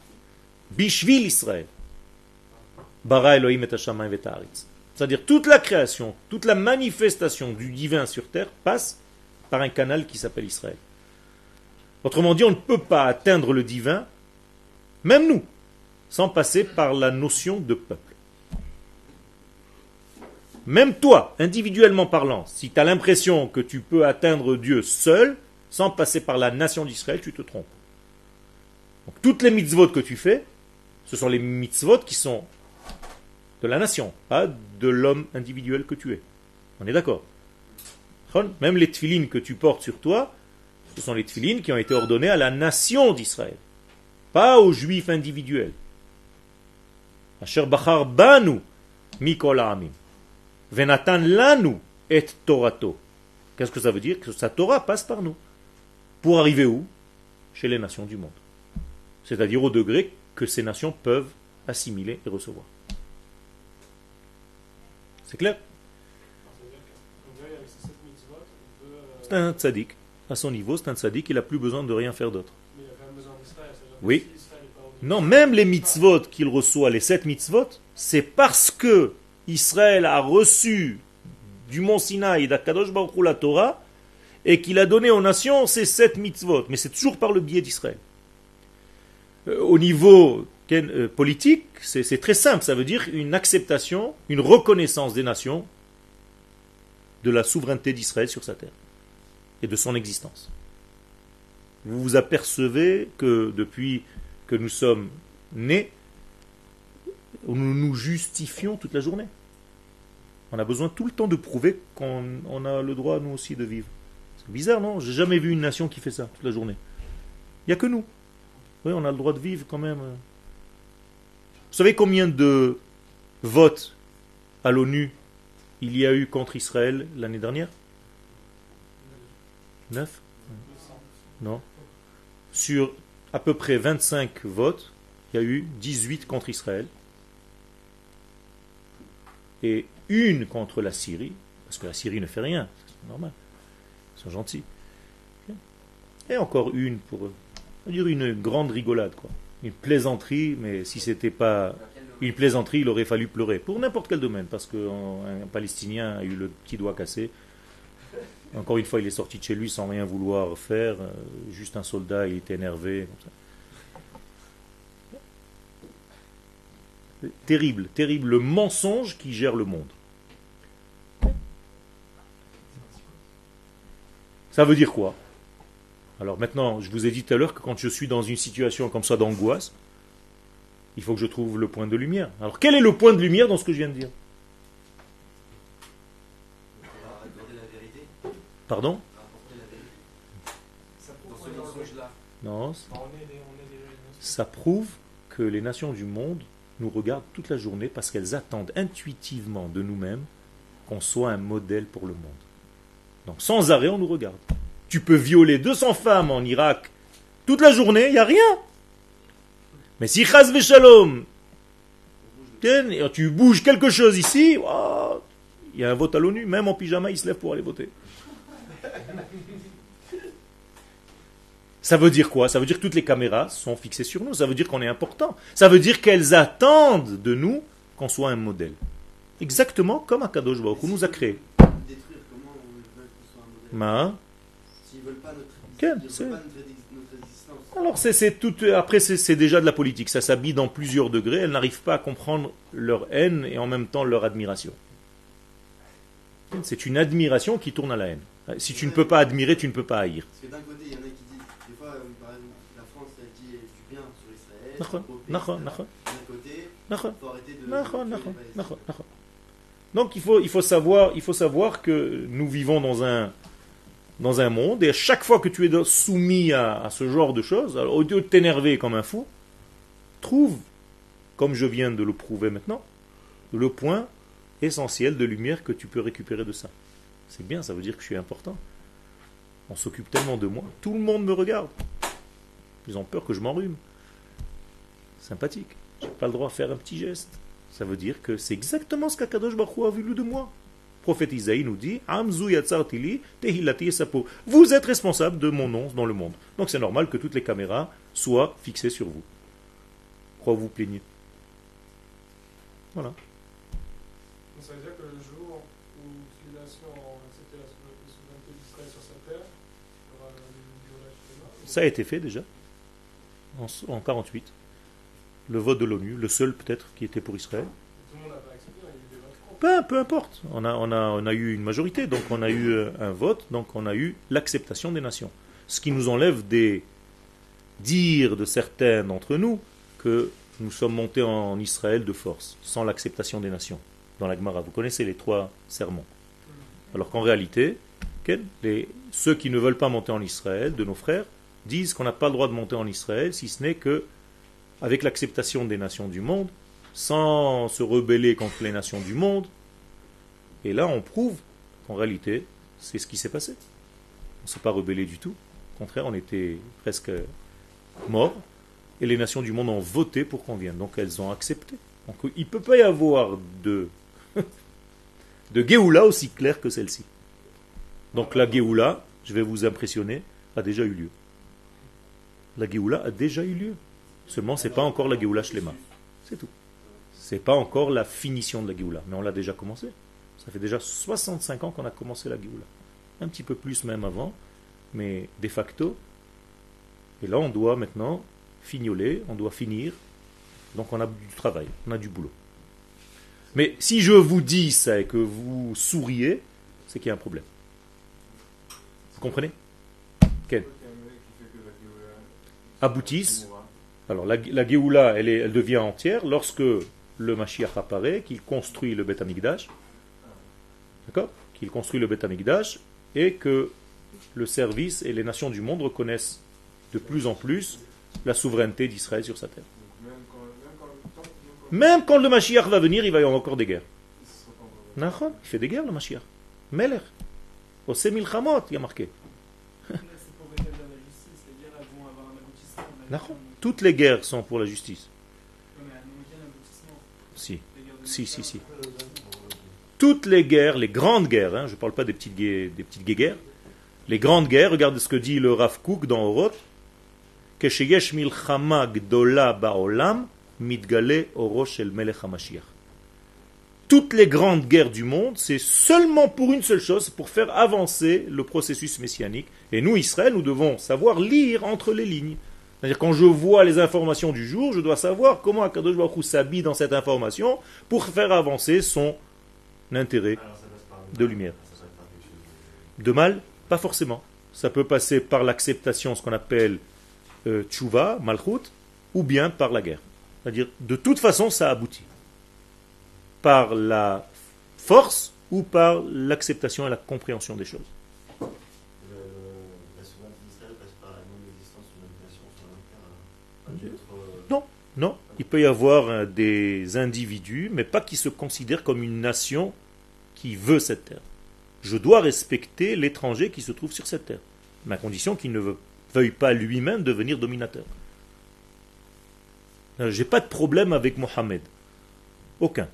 Bishvil Israël. Bara Elohim et C'est-à-dire toute la création, toute la manifestation du divin sur terre passe par un canal qui s'appelle Israël. Autrement dit, on ne peut pas atteindre le divin, même nous, sans passer par la notion de peuple. Même toi, individuellement parlant, si tu as l'impression que tu peux atteindre Dieu seul, sans passer par la nation d'Israël, tu te trompes toutes les mitzvot que tu fais, ce sont les mitzvot qui sont de la nation, pas de l'homme individuel que tu es. On est d'accord Même les tfilines que tu portes sur toi, ce sont les tfilines qui ont été ordonnées à la nation d'Israël, pas aux juifs individuels. Asher bachar banu lanu et Torato. Qu'est-ce que ça veut dire? Que sa Torah passe par nous. Pour arriver où? Chez les nations du monde. C'est-à-dire au degré que ces nations peuvent assimiler et recevoir. C'est clair? C'est un tzaddik. À son niveau, c'est un tzaddik, il n'a plus besoin de rien faire d'autre. Oui. Non, même les mitzvot qu'il reçoit, les sept mitzvot, c'est parce que Israël a reçu du mont Sinaï, d'Akadosh Baruch la Torah, et qu'il a donné aux nations ces sept mitzvot. Mais c'est toujours par le biais d'Israël. Euh, au niveau euh, politique, c'est très simple. Ça veut dire une acceptation, une reconnaissance des nations de la souveraineté d'Israël sur sa terre et de son existence. Vous vous apercevez que depuis que nous sommes nés, nous nous justifions toute la journée. On a besoin tout le temps de prouver qu'on a le droit, nous aussi, de vivre. C'est bizarre, non? J'ai jamais vu une nation qui fait ça toute la journée. Il n'y a que nous. Oui, on a le droit de vivre quand même. Vous savez combien de votes à l'ONU il y a eu contre Israël l'année dernière? Neuf Non. Sur à peu près 25 votes, il y a eu 18 contre Israël et une contre la Syrie, parce que la Syrie ne fait rien, c'est normal, ils sont gentils. Et encore une pour dire une grande rigolade, quoi. Une plaisanterie, mais si c'était pas une plaisanterie, il aurait fallu pleurer. Pour n'importe quel domaine, parce qu'un Palestinien a eu le petit doigt cassé. Encore une fois, il est sorti de chez lui sans rien vouloir faire. Euh, juste un soldat, il était énervé. Terrible, terrible le mensonge qui gère le monde. Ça veut dire quoi? Alors maintenant, je vous ai dit tout à l'heure que quand je suis dans une situation comme ça d'angoisse, il faut que je trouve le point de lumière. Alors quel est le point de lumière dans ce que je viens de dire? Pardon? Non. Ça prouve que les nations du monde nous regardent toute la journée parce qu'elles attendent intuitivement de nous-mêmes qu'on soit un modèle pour le monde. Donc sans arrêt, on nous regarde. Tu peux violer 200 femmes en Irak toute la journée, il n'y a rien. Mais si Chaz Shalom, tu bouges quelque chose ici, il y a un vote à l'ONU, même en pyjama, il se lève pour aller voter. Ça veut dire quoi? Ça veut dire que toutes les caméras sont fixées sur nous. Ça veut dire qu'on est important. Ça veut dire qu'elles attendent de nous qu'on soit un modèle. Exactement comme Akadosh Baruch nous a créé. Ma alors c'est tout. Après c'est déjà de la politique. Ça s'habille dans plusieurs degrés. Elles n'arrivent pas à comprendre leur haine et en même temps leur admiration. C'est une admiration qui tourne à la haine. Si tu ne peux pas admirer, tu ne peux pas haïr. Parce que d'un côté, il y en a qui disent, des fois, euh, par exemple, la France, elle dit du bien sur Israël. D'un côté, il faut arrêter de. Donc il faut, il, faut savoir, il faut savoir que nous vivons dans un, dans un monde, et à chaque fois que tu es soumis à, ce genre de choses, au lieu de t'énerver comme un fou, trouve, comme je viens de le prouver maintenant, le point essentiel de lumière que tu peux récupérer de ça. C'est bien, ça veut dire que je suis important. On s'occupe tellement de moi. Tout le monde me regarde. Ils ont peur que je m'enrhume. Sympathique. Je n'ai pas le droit de faire un petit geste. Ça veut dire que c'est exactement ce qu'Akadosh Baruch a voulu de moi. Prophète Isaïe nous dit Vous êtes responsable de mon nom dans le monde. Donc c'est normal que toutes les caméras soient fixées sur vous. Pourquoi vous plaignez Voilà. Ça veut dire que le jour où l'utilisation accepté la souveraineté d'Israël sur sa terre, ça a été fait déjà, en, en 48. Le vote de l'ONU, le seul peut-être qui était pour Israël. Tout le monde n'a pas accepté, il y a eu des votes peu, importe. On a, eu une majorité, donc on a eu euh, un vote, donc on a eu l'acceptation des nations. Ce qui nous enlève des dires de certains d'entre nous que nous sommes montés en Israël de force, sans l'acceptation des nations dans la Gemara. Vous connaissez les trois sermons. Alors qu'en réalité, ceux qui ne veulent pas monter en Israël, de nos frères, disent qu'on n'a pas le droit de monter en Israël, si ce n'est que avec l'acceptation des nations du monde, sans se rebeller contre les nations du monde, Et là, on prouve qu'en réalité, c'est ce qui s'est passé. On ne s'est pas rebellé du tout. Au contraire, on était presque morts. Et les nations du monde ont voté pour qu'on vienne. Donc elles ont accepté. Donc il ne peut pas y avoir de, de Géoula aussi claire que celle-ci. Donc la Géoula, je vais vous impressionner, a déjà eu lieu. La Géoula a déjà eu lieu. Seulement, ce n'est pas encore la Géoula Shlema. C'est tout. Ce n'est pas encore la finition de la Géoula. Mais on l'a déjà commencé. Ça fait déjà 65 ans qu'on a commencé la Géoula. Un petit peu plus même avant. Mais de facto. Et là, on doit maintenant fignoler, on doit finir. Donc on a du travail, on a du boulot. Mais si je vous dis ça et que vous souriez, c'est qu'il y a un problème. Vous comprenez? Quel? Aboutissent. Alors la, la elle devient entière lorsque le Mashiach apparaît, qu'il construit le Amikdash. D'accord? Qu'il construit le Amikdash et que le service et les nations du monde reconnaissent de plus en plus la souveraineté d'Israël sur sa terre. Même quand le Mashiach va venir, il va y avoir encore des guerres. Il fait des guerres le Mashiach. Meler. Au Milchamot, il y a marqué. Toutes les guerres sont pour la justice. Si, si, si. Toutes les guerres, les grandes guerres, hein, je ne parle pas des petites, des petites guerres, les grandes guerres, regardez ce que dit le Rav Kook dans Oroth, toutes les grandes guerres du monde, c'est seulement pour une seule chose, pour faire avancer le processus messianique. Et nous, Israël, nous devons savoir lire entre les lignes. C'est-à-dire quand je vois les informations du jour, je dois savoir comment Akadosh Baruch s'habille dans cette information pour faire avancer son intérêt de lumière. De mal Pas forcément. Ça peut passer par l'acceptation, ce qu'on appelle euh, tchouva, malchut, ou bien par la guerre. C'est-à-dire, de toute façon, ça aboutit. Par la force ou par l'acceptation et la compréhension des choses. Non. Il peut y avoir euh, des individus, mais pas qui se considèrent comme une nation qui veut cette terre. Je dois respecter l'étranger qui se trouve sur cette terre, à condition qu'il ne veuille pas lui-même devenir dominateur. Euh, j'ai pas de problème avec Mohammed. Aucun.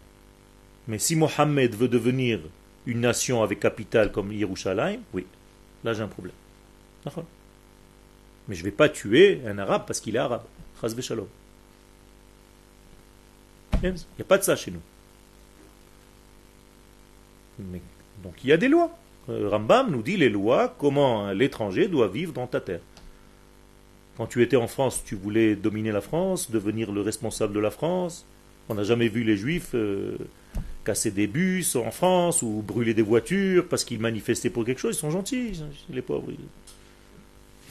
Mais si Mohammed veut devenir une nation avec capitale comme Yerushalayim, oui, là j'ai un problème. Mais je ne vais pas tuer un arabe parce qu'il est arabe. Il n'y a pas de ça chez nous. donc il y a des lois. Euh, Rambam nous dit les lois, comment l'étranger doit vivre dans ta terre. Quand tu étais en France, tu voulais dominer la France, devenir le responsable de la France. On n'a jamais vu les juifs euh, casser des bus en France ou brûler des voitures parce qu'ils manifestaient pour quelque chose. Ils sont gentils, les pauvres. Ils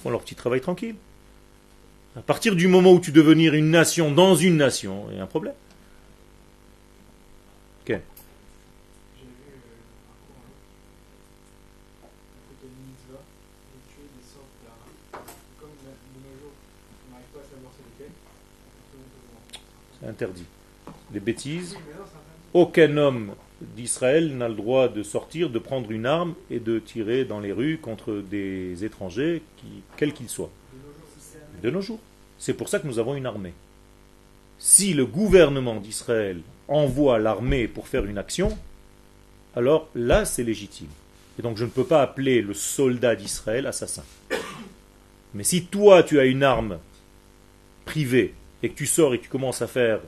font leur petit travail tranquille. À partir du moment où tu devenir une nation dans une nation, il y a un problème. Interdit. Les bêtises. Aucun homme d'Israël n'a le droit de sortir, de prendre une arme et de tirer dans les rues contre des étrangers, quels qu'ils soient. De nos jours. C'est pour ça que nous avons une armée. Si le gouvernement d'Israël envoie l'armée pour faire une action, alors là c'est légitime. Et donc je ne peux pas appeler le soldat d'Israël assassin. Mais si toi tu as une arme privée et que tu sors et que tu commences à faire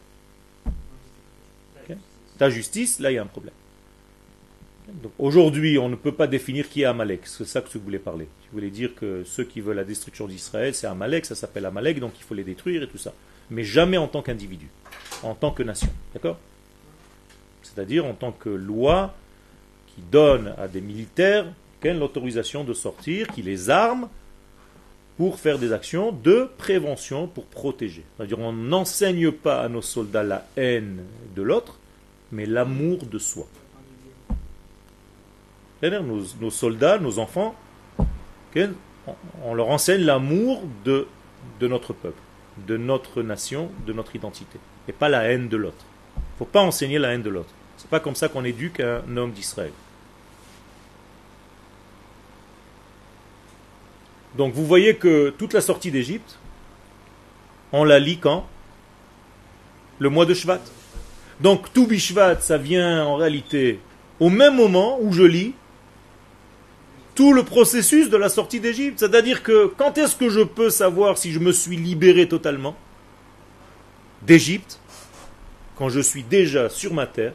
ta justice, là il y a un problème. Aujourd'hui, on ne peut pas définir qui est Amalek. C'est ça que tu voulais parler. Tu voulais dire que ceux qui veulent la destruction d'Israël, c'est Amalek, ça s'appelle Amalek, donc il faut les détruire et tout ça. Mais jamais en tant qu'individu, en tant que nation. D'accord? C'est-à-dire en tant que loi qui donne à des militaires l'autorisation de sortir, qui les arme pour faire des actions de prévention pour protéger. C'est-à-dire on n'enseigne pas à nos soldats la haine de l'autre, mais l'amour de soi. Nos, nos, soldats, nos enfants, on leur enseigne l'amour de notre peuple, de notre nation, de notre identité, et pas la haine de l'autre. Il ne faut pas enseigner la haine de l'autre. C'est pas comme ça qu'on éduque un homme d'Israël. Donc vous voyez que toute la sortie d'Égypte, on la lit quand? Le mois de Shvat. Donc tout Bishvat, ça vient en réalité au même moment où je lis tout le processus de la sortie d'Égypte. C'est-à-dire que quand est-ce que je peux savoir si je me suis libéré totalement d'Égypte? Quand je suis déjà sur ma terre,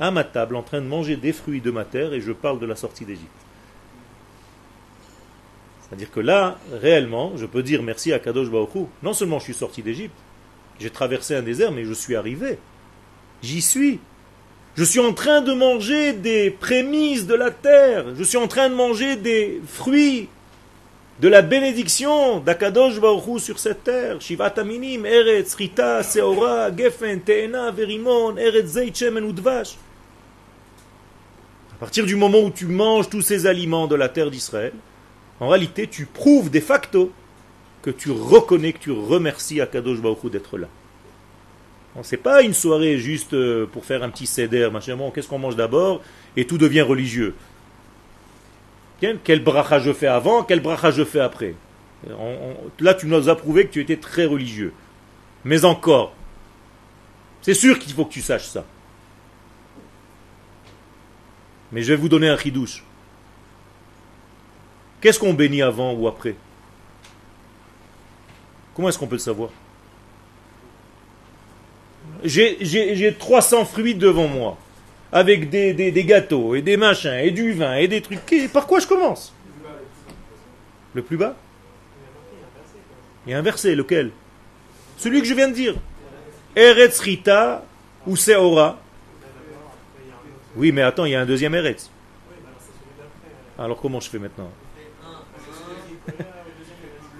à ma table, en train de manger des fruits de ma terre et je parle de la sortie d'Égypte. C'est-à-dire que là, réellement, je peux dire merci à Kadosh Baruch Non seulement je suis sorti d'Égypte, j'ai traversé un désert, mais je suis arrivé. J'y suis. Je suis en train de manger des prémices de la terre. Je suis en train de manger des fruits de la bénédiction d'Akadosh Baruch sur cette terre. Shivat Aminim, Eretz, Rita, Seora, Gefen, Teena, Verimon, Eretz, Zeitchem, Udvash. À partir du moment où tu manges tous ces aliments de la terre d'Israël, en réalité, tu prouves de facto que tu reconnais, que tu remercies Akadosh Baruch d'être là. Ce n'est pas une soirée juste euh, pour faire un petit céder, machin, qu'est-ce qu'on mange d'abord? Et tout devient religieux. Quel bracha je fais avant, quel bracha je fais après? là, tu nous as prouvé que tu étais très religieux. Mais encore, c'est sûr qu'il faut que tu saches ça. Mais je vais vous donner un chidouche. Qu'est-ce qu'on bénit avant ou après? Comment est-ce qu'on peut le savoir? J'ai 300 fruits devant moi, avec des, gâteaux et des machins et du vin et des trucs. Par quoi je commence? Le plus bas? Il y a un verset, lequel? Celui que je viens de dire. Eretz Rita ou Seora? Oui, mais attends, il y a un deuxième Eretz. Alors comment je fais maintenant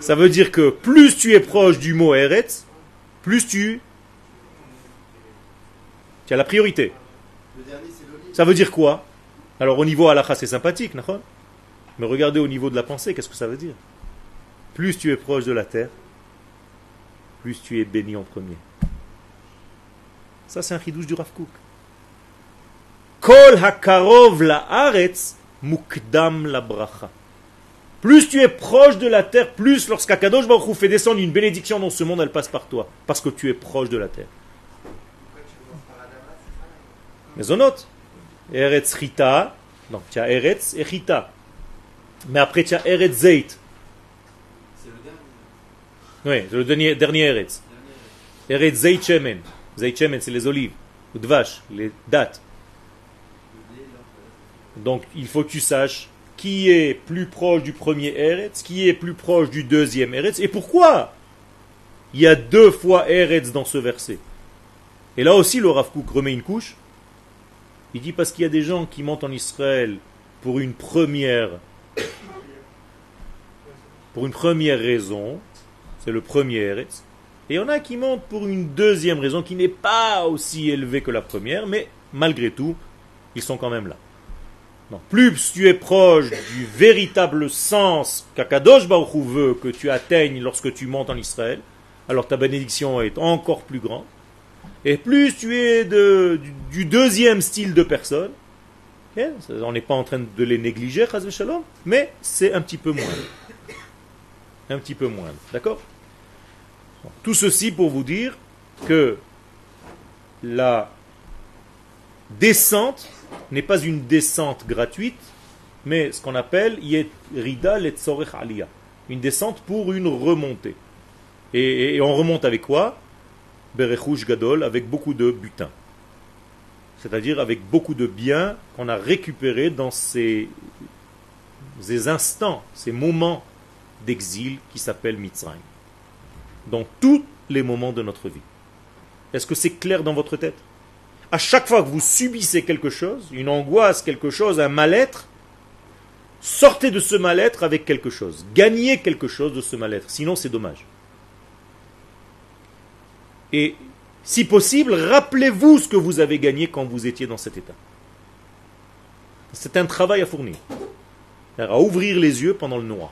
ça veut dire que plus tu es proche du mot Eretz, plus tu, tu as la priorité. Ça veut dire quoi? Alors au niveau halakha c'est sympathique, mais regardez au niveau de la pensée, qu'est-ce que ça veut dire? Plus tu es proche de la terre, plus tu es béni en premier. Ça c'est un chidouche du Rav Kol hakarov la aretz mukdam la bracha. Plus tu es proche de la terre, plus lorsqu'Akadosh Baruch fait descendre une bénédiction dans ce monde, elle passe par toi. Parce que tu es proche de la terre. Mais on Eretz Rita. Donc tu as Eretz et Rita. Mais après tu as Eretz Zeit. Oui, c'est le dernier, dernier Eretz. Eretz Zeit Shemen. C'est les olives. Ou Dvash, les dates. Donc il faut que tu saches qui est plus proche du premier Eretz, qui est plus proche du deuxième Eretz, et pourquoi il y a deux fois Eretz dans ce verset. Et là aussi, le Rav remet une couche. Il dit parce qu'il y a des gens qui montent en Israël pour une première pour une première raison, c'est le premier Eretz. Et il y en a qui montent pour une deuxième raison qui n'est pas aussi élevée que la première, mais malgré tout, ils sont quand même là plus tu es proche du véritable sens qu'Akadosh Baruch veut que tu atteignes lorsque tu montes en Israël, alors ta bénédiction est encore plus grande. Et plus tu es du, deuxième style de personne, on n'est pas en train de les négliger, mais c'est un petit peu moins. Un petit peu moins. D'accord? Tout ceci pour vous dire que la descente n'est pas une descente gratuite, mais ce qu'on appelle Rida Aliyah. Une descente pour une remontée. Et, on remonte avec quoi? Berechouj Gadol, avec beaucoup de butin. C'est-à-dire avec beaucoup de biens qu'on a récupérés dans ces, instants, ces moments d'exil qui s'appellent Mitzrayim. Dans tous les moments de notre vie. Est-ce que c'est clair dans votre tête? À chaque fois que vous subissez quelque chose, une angoisse, quelque chose, un mal-être, sortez de ce mal-être avec quelque chose. Gagnez quelque chose de ce mal-être. Sinon, c'est dommage. Et si possible, rappelez-vous ce que vous avez gagné quand vous étiez dans cet état. C'est un travail à fournir. À ouvrir les yeux pendant le noir,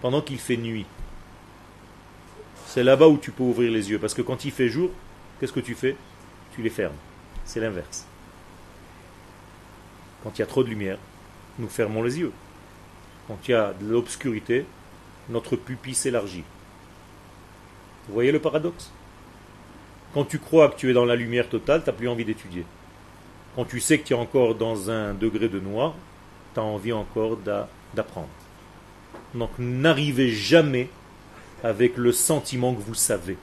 pendant qu'il fait nuit. C'est là-bas où tu peux ouvrir les yeux. Parce que quand il fait jour, qu'est-ce que tu fais? Tu les fermes. C'est l'inverse. Quand il y a trop de lumière, nous fermons les yeux. Quand il y a de l'obscurité, notre pupille s'élargit. Vous voyez le paradoxe? Quand tu crois que tu es dans la lumière totale, tu n'as plus envie d'étudier. Quand tu sais que tu es encore dans un degré de noir, tu as envie encore d'apprendre. Donc n'arrivez jamais avec le sentiment que vous savez.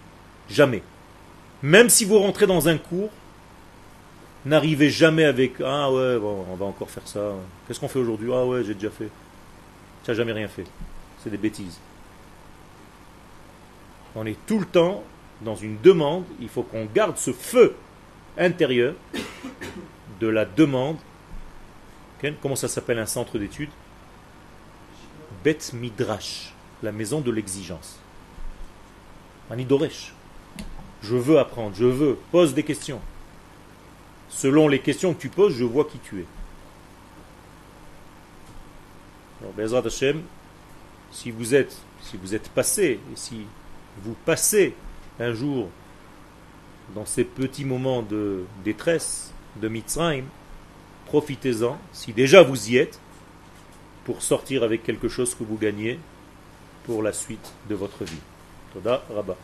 Jamais. Même si vous rentrez dans un cours, n'arrivez jamais avec Ah ouais, on va encore faire ça. Qu'est-ce qu'on fait aujourd'hui? Ah ouais, j'ai déjà fait. Tu n'as jamais rien fait. C'est des bêtises. On est tout le temps dans une demande. Il faut qu'on garde ce feu intérieur de la demande. Comment ça s'appelle un centre d'études? Bet Midrash, la maison de l'exigence. Manidoresh. Je veux apprendre, je veux, pose des questions. Selon les questions que tu poses, je vois qui tu es. Alors, Bezrat Hashem, si vous êtes, si vous êtes passé, et si vous passez un jour dans ces petits moments de détresse, de Mitzrayim, profitez-en, si déjà vous y êtes, pour sortir avec quelque chose que vous gagnez pour la suite de votre vie. Toda Rabba.